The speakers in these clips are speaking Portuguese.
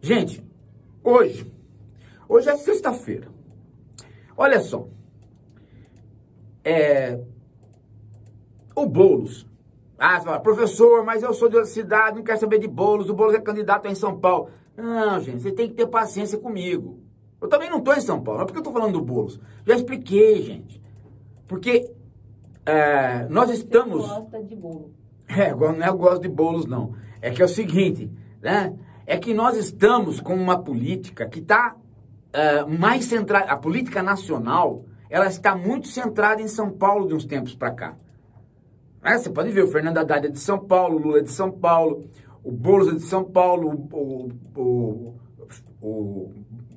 Gente, hoje, hoje é sexta-feira. Olha só. É, o Boulos. Ah, você fala, professor, mas eu sou de outra cidade, não quero saber de Boulos. O Boulos é candidato em São Paulo. Não, gente, você tem que ter paciência comigo. Eu também não estou em São Paulo. Não é porque eu estou falando do Boulos. Já expliquei, gente. Porque é, nós estamos. Você gosta de bolo. É, não é eu gosto de bolos, não. É que é o seguinte, né? É que nós estamos com uma política que está é, mais centrada. A política nacional, ela está muito centrada em São Paulo de uns tempos para cá. É, você pode ver, o Fernando Haddad é de São Paulo, o Lula é de São Paulo, o Boulos é de São Paulo, o, o, o, o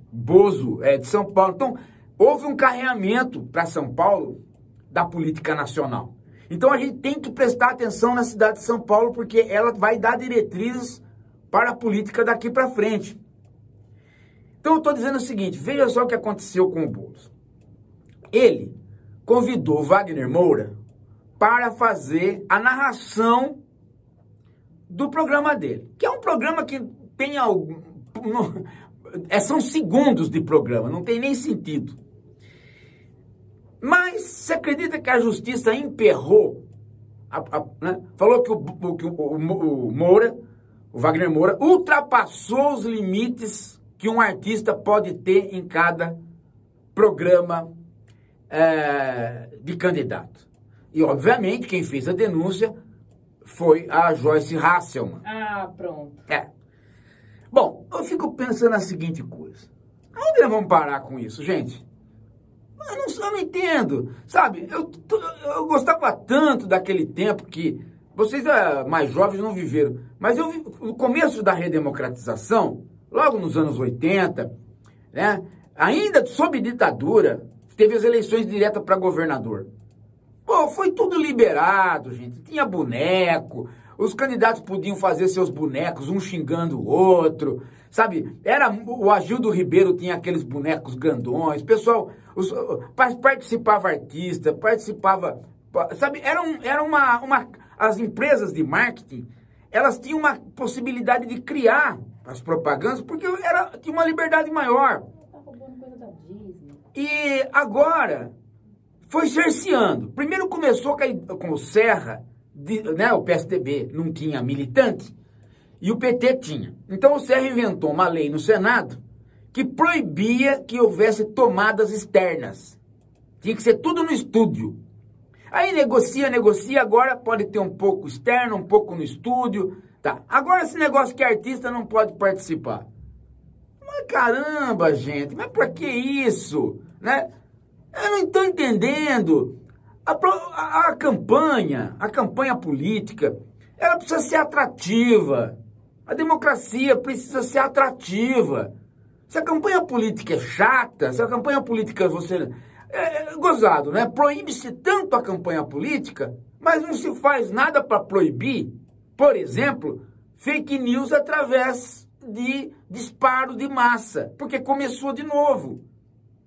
Bozo é de São Paulo. Então, houve um carreamento para São Paulo da política nacional. Então a gente tem que prestar atenção na cidade de São Paulo, porque ela vai dar diretrizes para a política daqui para frente. Então eu estou dizendo o seguinte: veja só o que aconteceu com o Boulos. Ele convidou Wagner Moura para fazer a narração do programa dele, que é um programa que tem algum. É, são segundos de programa, não tem nem sentido. Mas você acredita que a justiça emperrou, a, a, né? falou que, o, que o, o, o Moura, o Wagner Moura, ultrapassou os limites que um artista pode ter em cada programa é, de candidato. E, obviamente, quem fez a denúncia foi a Joyce Hasselman. Ah, pronto. É. Bom, eu fico pensando a seguinte coisa. Onde nós vamos parar com isso, gente? Eu não, eu não entendo, sabe? Eu, eu gostava tanto daquele tempo que vocês ah, mais jovens não viveram, mas eu vi no começo da redemocratização, logo nos anos 80, né? Ainda sob ditadura, teve as eleições diretas para governador. Pô, foi tudo liberado, gente. Tinha boneco, os candidatos podiam fazer seus bonecos, um xingando o outro, sabe? Era o Agildo Ribeiro tinha aqueles bonecos grandões, pessoal, os, participava artista, participava, sabe? Era, um, era uma, uma, as empresas de marketing, elas tinham uma possibilidade de criar as propagandas porque era tinha uma liberdade maior. E agora foi cerceando. Primeiro começou com o Serra, de, né, o PSDB não tinha militante e o PT tinha. Então o Serra inventou uma lei no Senado que proibia que houvesse tomadas externas. Tinha que ser tudo no estúdio. Aí negocia, negocia, agora pode ter um pouco externo, um pouco no estúdio. Tá. Agora esse negócio que artista não pode participar. Mas caramba, gente, mas por que isso? Né? Eu não estou entendendo. A, a, a, campanha, a campanha política, ela precisa ser atrativa. A democracia precisa ser atrativa. Se a campanha política é chata, se a campanha política você. É, é gozado, né? Proíbe-se tanto a campanha política, mas não se faz nada para proibir, por exemplo, fake news através de disparo de massa, porque começou de novo.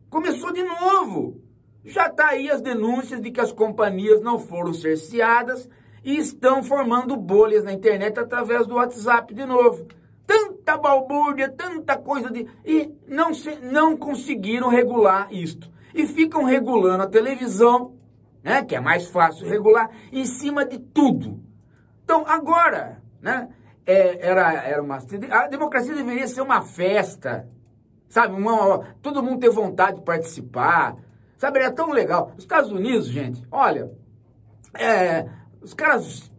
Começou de novo. Já está aí as denúncias de que as companhias não foram cerceadas e estão formando bolhas na internet através do WhatsApp de novo tanta balbúrdia, tanta coisa de. E não, se, não conseguiram regular isto. E ficam regulando a televisão, né, que é mais fácil regular, em cima de tudo. Então, agora, né, é, era, era uma. A democracia deveria ser uma festa, sabe? Uma, todo mundo ter vontade de participar. Sabe, era tão legal. Os Estados Unidos, gente, olha, é, os caras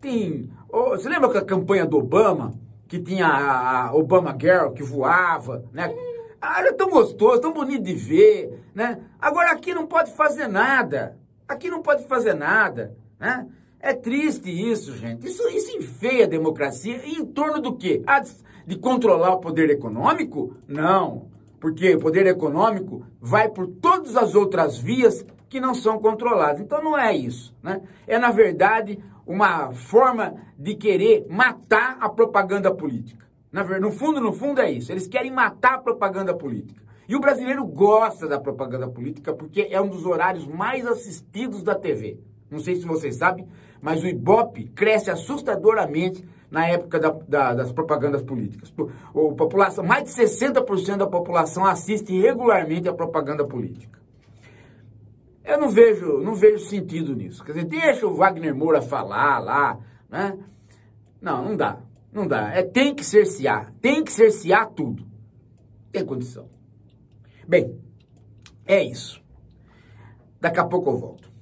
têm. Oh, você lembra a campanha do Obama? que tinha a Obama Girl que voava, né? Ah, era tão gostoso, tão bonito de ver, né? Agora aqui não pode fazer nada. Aqui não pode fazer nada, né? É triste isso, gente. Isso, isso enfeia a democracia. Em torno do quê? Ah, de controlar o poder econômico? Não. Porque o poder econômico vai por todas as outras vias que não são controladas. Então não é isso, né? É, na verdade, uma forma de querer matar a propaganda política. No fundo, no fundo é isso. Eles querem matar a propaganda política. E o brasileiro gosta da propaganda política porque é um dos horários mais assistidos da TV. Não sei se vocês sabem, mas o Ibope cresce assustadoramente na época da, da, das propagandas políticas. O, o, população, mais de 60% da população assiste regularmente a propaganda política. Eu não vejo, não vejo sentido nisso. Quer dizer, deixa o Wagner Moura falar lá, né? Não, não dá. Não dá. É, tem que cercear. Tem que cercear tudo. Tem condição. Bem, é isso. Daqui a pouco eu volto.